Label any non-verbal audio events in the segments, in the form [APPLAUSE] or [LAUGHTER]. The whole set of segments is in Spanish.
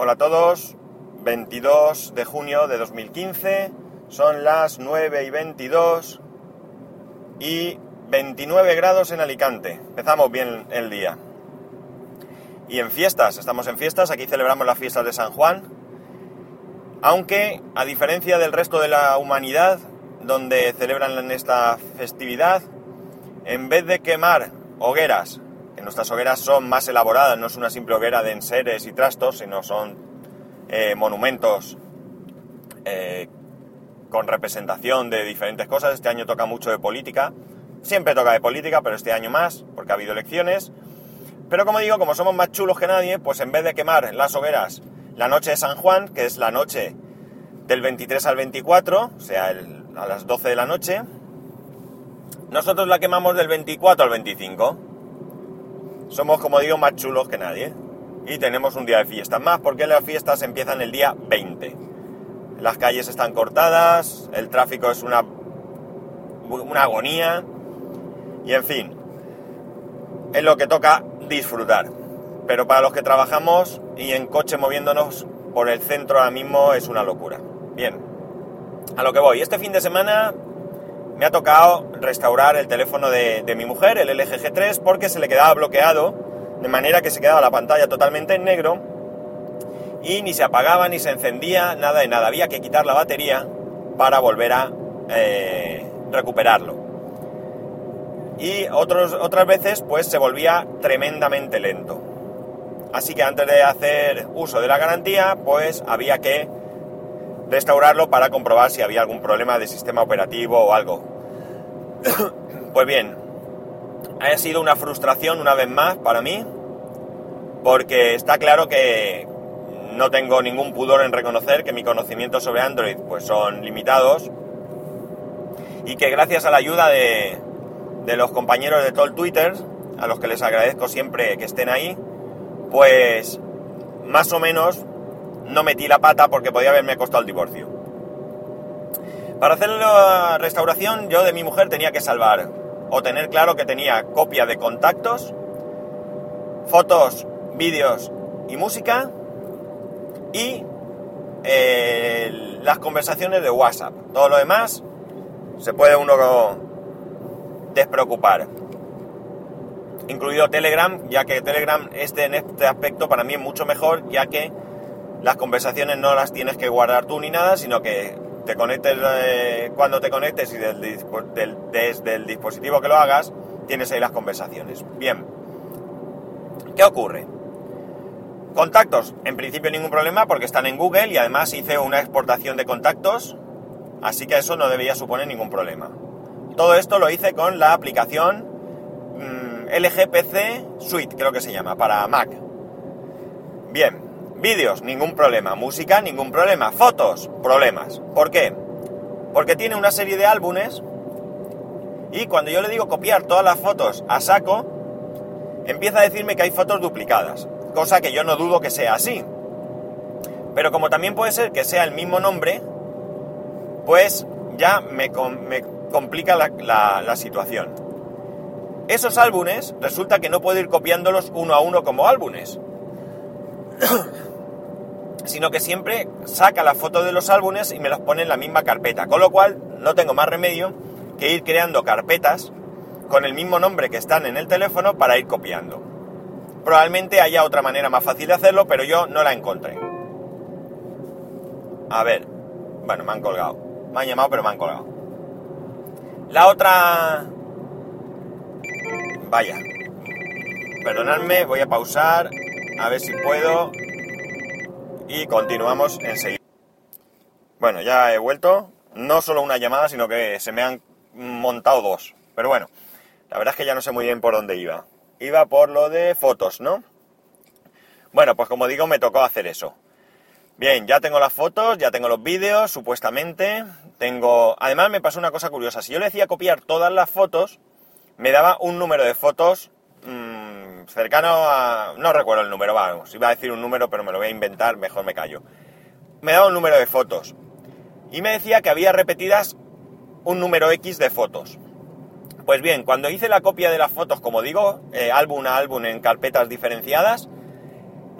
Hola a todos, 22 de junio de 2015, son las 9 y 22 y 29 grados en Alicante. Empezamos bien el día. Y en fiestas, estamos en fiestas, aquí celebramos las fiestas de San Juan, aunque a diferencia del resto de la humanidad, donde celebran esta festividad, en vez de quemar hogueras, que nuestras hogueras son más elaboradas, no es una simple hoguera de enseres y trastos, sino son eh, monumentos eh, con representación de diferentes cosas. Este año toca mucho de política, siempre toca de política, pero este año más, porque ha habido elecciones. Pero como digo, como somos más chulos que nadie, pues en vez de quemar las hogueras la noche de San Juan, que es la noche del 23 al 24, o sea, a las 12 de la noche, nosotros la quemamos del 24 al 25. Somos, como digo, más chulos que nadie. Y tenemos un día de fiesta más, porque las fiestas empiezan el día 20. Las calles están cortadas, el tráfico es una, una agonía. Y en fin, es lo que toca disfrutar. Pero para los que trabajamos y en coche moviéndonos por el centro ahora mismo es una locura. Bien, a lo que voy. Este fin de semana me ha tocado restaurar el teléfono de, mi mujer, el LG G3, porque se le quedaba bloqueado, de manera que se quedaba la pantalla totalmente en negro y ni se apagaba ni se encendía, nada de nada. Había que quitar la batería para volver a eh, recuperarlo y otros, otras veces pues se volvía tremendamente lento. Así que antes de hacer uso de la garantía pues había que restaurarlo para comprobar si había algún problema de sistema operativo o algo. [COUGHS] pues bien, ha sido una frustración una vez más para mí porque está claro que no tengo ningún pudor en reconocer que mi conocimiento sobre Android pues son limitados y que gracias a la ayuda de, de los compañeros de todo el Twitter, a los que les agradezco siempre que estén ahí, pues más o menos no metí la pata porque podía haberme costado el divorcio. Para hacer la restauración yo de mi mujer tenía que salvar o tener claro que tenía copia de contactos, fotos, vídeos y música y eh, las conversaciones de WhatsApp. Todo lo demás se puede uno despreocupar. Incluido Telegram, ya que Telegram este, en este aspecto para mí es mucho mejor, ya que las conversaciones no las tienes que guardar tú ni nada, sino que te conectes eh, cuando te conectes y desde el dispositivo que lo hagas, tienes ahí las conversaciones. Bien, ¿qué ocurre? Contactos, en principio ningún problema porque están en Google y además hice una exportación de contactos, así que eso no debería suponer ningún problema. Todo esto lo hice con la aplicación mm, LGPC Suite, creo que se llama, para Mac. Bien, vídeos, ningún problema. Música, ningún problema. Fotos, problemas. ¿Por qué? Porque tiene una serie de álbumes y cuando yo le digo copiar todas las fotos a saco, empieza a decirme que hay fotos duplicadas, cosa que yo no dudo que sea así. Pero como también puede ser que sea el mismo nombre, pues ya me, complica la, situación. Esos álbumes resulta que no puedo ir copiándolos uno a uno como álbumes, sino que siempre saca la foto de los álbumes y me los pone en la misma carpeta, con lo cual no tengo más remedio que ir creando carpetas con el mismo nombre que están en el teléfono para ir copiando. Probablemente haya otra manera más fácil de hacerlo, pero yo no la encontré. A ver, bueno, me han colgado. Me han llamado, pero me han colgado. La otra... Vaya. Perdonadme, voy a pausar. A ver si puedo. Y continuamos enseguida. Bueno, ya he vuelto. No solo una llamada, sino que se me han montado dos. Pero bueno, la verdad es que ya no sé muy bien por dónde iba. Iba por lo de fotos, ¿no? Bueno, pues como digo, me tocó hacer eso. Bien, ya tengo las fotos, ya tengo los vídeos, supuestamente. Tengo. Además, me pasó una cosa curiosa. Si yo le decía copiar todas las fotos, me daba un número de fotos cercano a. No recuerdo el número, vamos. Iba a decir un número, pero me lo voy a inventar, mejor me callo. Me daba un número de fotos. Y me decía que había repetidas un número X de fotos. Pues bien, cuando hice la copia de las fotos, como digo, eh, álbum a álbum en carpetas diferenciadas,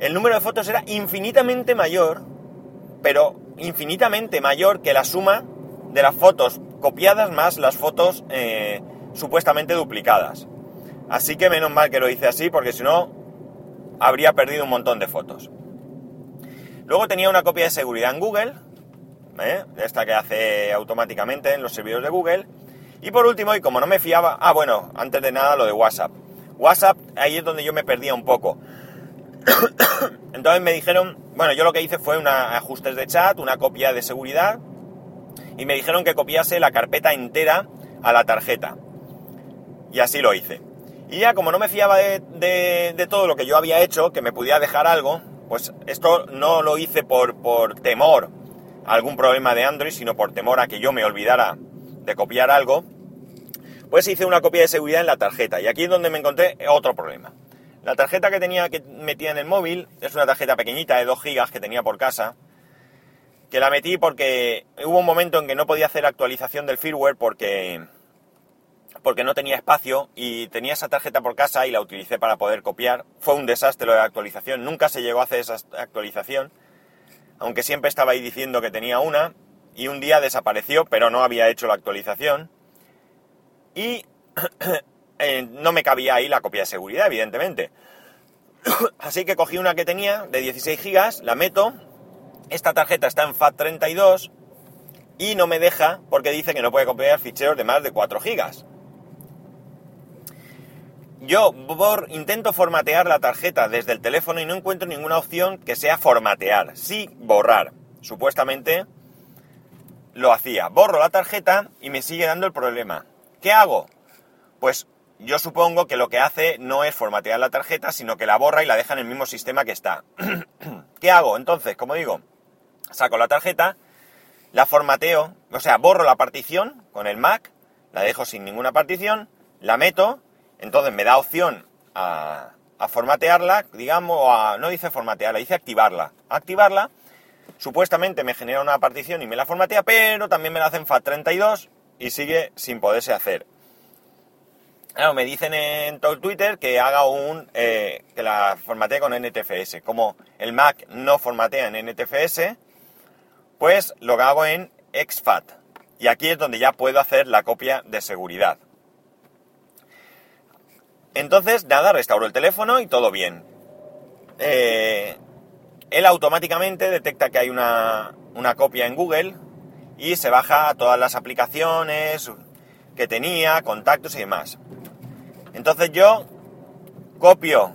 el número de fotos era infinitamente mayor, pero infinitamente mayor que la suma de las fotos copiadas más las fotos eh, supuestamente duplicadas. Así que menos mal que lo hice así, porque si no, habría perdido un montón de fotos. Luego tenía una copia de seguridad en Google, ¿eh? esta que hace automáticamente en los servidores de Google. Y por último, y como no me fiaba, ah bueno, antes de nada lo de WhatsApp. WhatsApp, ahí es donde yo me perdía un poco. [COUGHS] Entonces me dijeron, bueno, yo lo que hice fue una ajustes de chat, una copia de seguridad, y me dijeron que copiase la carpeta entera a la tarjeta. Y así lo hice. Y ya como no me fiaba de, todo lo que yo había hecho, que me pudiera dejar algo, pues esto no lo hice por, por temor a algún problema de Android, sino por temor a que yo me olvidara de copiar algo, pues hice una copia de seguridad en la tarjeta. Y aquí es donde me encontré otro problema. La tarjeta que tenía que metía en el móvil es una tarjeta pequeñita de 2 gigas que tenía por casa, que la metí porque hubo un momento en que no podía hacer actualización del firmware porque porque no tenía espacio y tenía esa tarjeta por casa y la utilicé para poder copiar. Fue un desastre lo de la actualización, nunca se llegó a hacer esa actualización, aunque siempre estaba ahí diciendo que tenía una y un día desapareció, pero no había hecho la actualización. Y [COUGHS] eh, no me cabía ahí la copia de seguridad, evidentemente. [COUGHS] Así que cogí una que tenía de 16 gigas, la meto, esta tarjeta está en FAT32 y no me deja porque dice que no puede copiar ficheros de más de 4 gigas. Yo intento formatear la tarjeta desde el teléfono y no encuentro ninguna opción que sea formatear, sí borrar. Supuestamente lo hacía. Borro la tarjeta y me sigue dando el problema. ¿Qué hago? Pues yo supongo que lo que hace no es formatear la tarjeta, sino que la borra y la deja en el mismo sistema que está. [CLEARS THROAT] ¿Qué hago? Entonces, como digo, saco la tarjeta, la formateo, o sea, borro la partición con el Mac, la dejo sin ninguna partición, la meto entonces me da opción a, formatearla, digamos, a, no dice formatearla, dice activarla. Activarla, supuestamente me genera una partición y me la formatea, pero también me la hace en FAT32 y sigue sin poderse hacer. Claro, me dicen en todo Twitter que haga un. Eh, que la formatee con NTFS. Como el Mac no formatea en NTFS, pues lo hago en exFAT. Y aquí es donde ya puedo hacer la copia de seguridad. Entonces, nada, restauro el teléfono y todo bien. Eh, él automáticamente detecta que hay una, copia en Google y se baja todas las aplicaciones que tenía, contactos y demás. Entonces yo copio,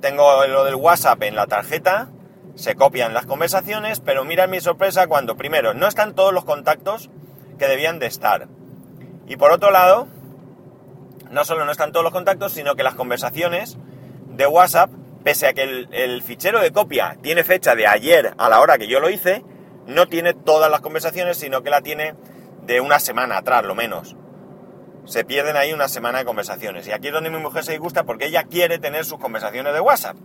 tengo lo del WhatsApp en la tarjeta, se copian las conversaciones, pero mira mi sorpresa cuando primero no están todos los contactos que debían de estar. Y por otro lado, no solo no están todos los contactos, sino que las conversaciones de WhatsApp, pese a que el, fichero de copia tiene fecha de ayer a la hora que yo lo hice, no tiene todas las conversaciones, sino que la tiene de una semana atrás, lo menos. Se pierden ahí una semana de conversaciones. Y aquí es donde mi mujer se disgusta porque ella quiere tener sus conversaciones de WhatsApp.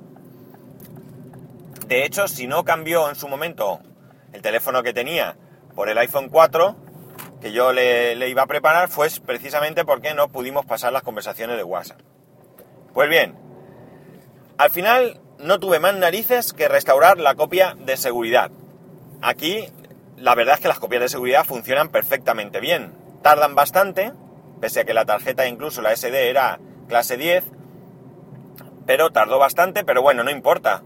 De hecho, si no cambió en su momento el teléfono que tenía por el iPhone 4, que yo le, iba a preparar fue precisamente porque no pudimos pasar las conversaciones de WhatsApp. Pues bien, al final no tuve más narices que restaurar la copia de seguridad. Aquí la verdad es que las copias de seguridad funcionan perfectamente bien. Tardan bastante, pese a que la tarjeta incluso la SD era clase 10, pero tardó bastante, pero bueno, no importa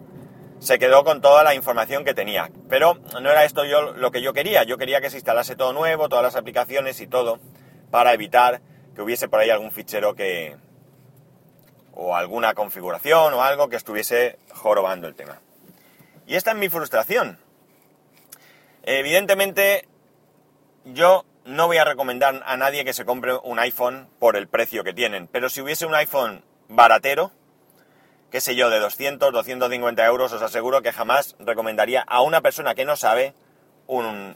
se quedó con toda la información que tenía. Pero no era esto yo lo que yo quería. Yo quería que se instalase todo nuevo, todas las aplicaciones y todo, para evitar que hubiese por ahí algún fichero que... o alguna configuración o algo que estuviese jorobando el tema. Y esta es mi frustración. Evidentemente, yo no voy a recomendar a nadie que se compre un iPhone por el precio que tienen, pero si hubiese un iPhone baratero, qué sé yo, de 200, 250 euros, os aseguro que jamás recomendaría a una persona que no sabe un,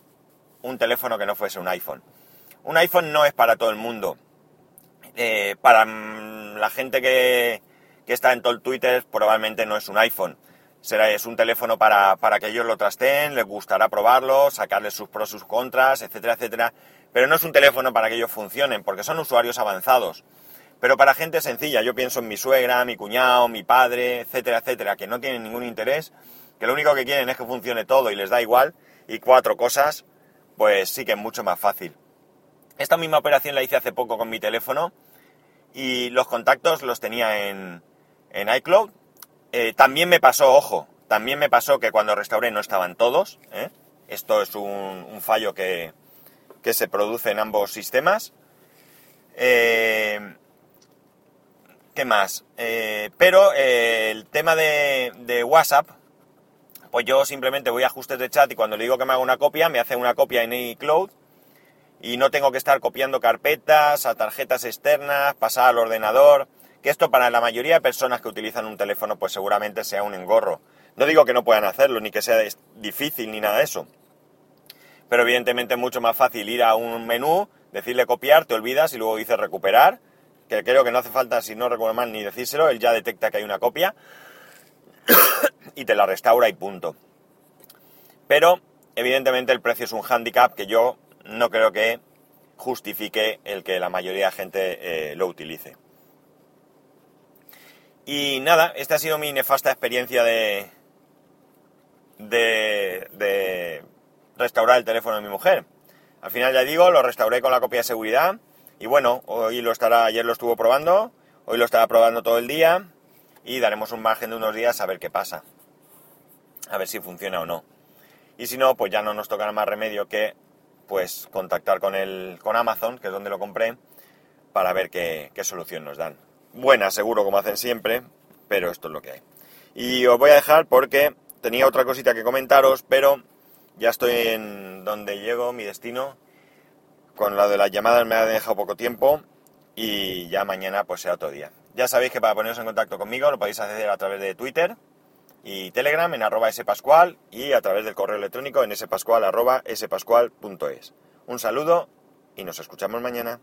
teléfono que no fuese un iPhone. Un iPhone no es para todo el mundo. Eh, para mm, la gente que, está en todo el Twitter probablemente no es un iPhone. Será, es un teléfono para, para que ellos lo trasteen, les gustará probarlo, sacarles sus pros, sus contras, etcétera, etcétera. Pero no es un teléfono para que ellos funcionen, porque son usuarios avanzados. Pero para gente sencilla, yo pienso en mi suegra, mi cuñado, mi padre, etcétera, etcétera, que no tienen ningún interés, que lo único que quieren es que funcione todo y les da igual, y cuatro cosas, pues sí que es mucho más fácil. Esta misma operación la hice hace poco con mi teléfono y los contactos los tenía en, en iCloud. Eh, también me pasó, ojo, también me pasó que cuando restauré no estaban todos. ¿eh? Esto es un, fallo que, que, se produce en ambos sistemas. Eh, ¿Qué más? pero el tema de, de WhatsApp, pues yo simplemente voy a ajustes de chat y cuando le digo que me haga una copia, me hace una copia en iCloud y no tengo que estar copiando carpetas a tarjetas externas, pasar al ordenador, que esto para la mayoría de personas que utilizan un teléfono pues seguramente sea un engorro. No digo que no puedan hacerlo, ni que sea difícil, ni nada de eso. Pero evidentemente es mucho más fácil ir a un menú, decirle copiar, te olvidas y luego dices recuperar, que creo que no hace falta, si no recuerdo mal, ni decírselo, él ya detecta que hay una copia [COUGHS] y te la restaura y punto. Pero evidentemente el precio es un hándicap que yo no creo que justifique el que la mayoría de gente eh, lo utilice. Y nada, esta ha sido mi nefasta experiencia de, de, restaurar el teléfono de mi mujer. Al final ya digo, lo restauré con la copia de seguridad y bueno, hoy lo estará, ayer lo estuvo probando, hoy lo estará probando todo el día y daremos un margen de unos días a ver qué pasa. A ver si funciona o no. Y si no, pues ya no nos tocará más remedio que pues contactar con, el, con Amazon, que es donde lo compré, para ver qué, solución nos dan. Buena, seguro, como hacen siempre, pero esto es lo que hay. Y os voy a dejar porque tenía otra cosita que comentaros, pero ya estoy en donde llego, mi destino. Con la de las llamadas me ha dejado poco tiempo y ya mañana pues será otro día. Ya sabéis que para poneros en contacto conmigo lo podéis hacer a través de Twitter, y Telegram en arroba spascual y a través del correo electrónico en spascual arroba spascual.es. Un saludo y nos escuchamos mañana.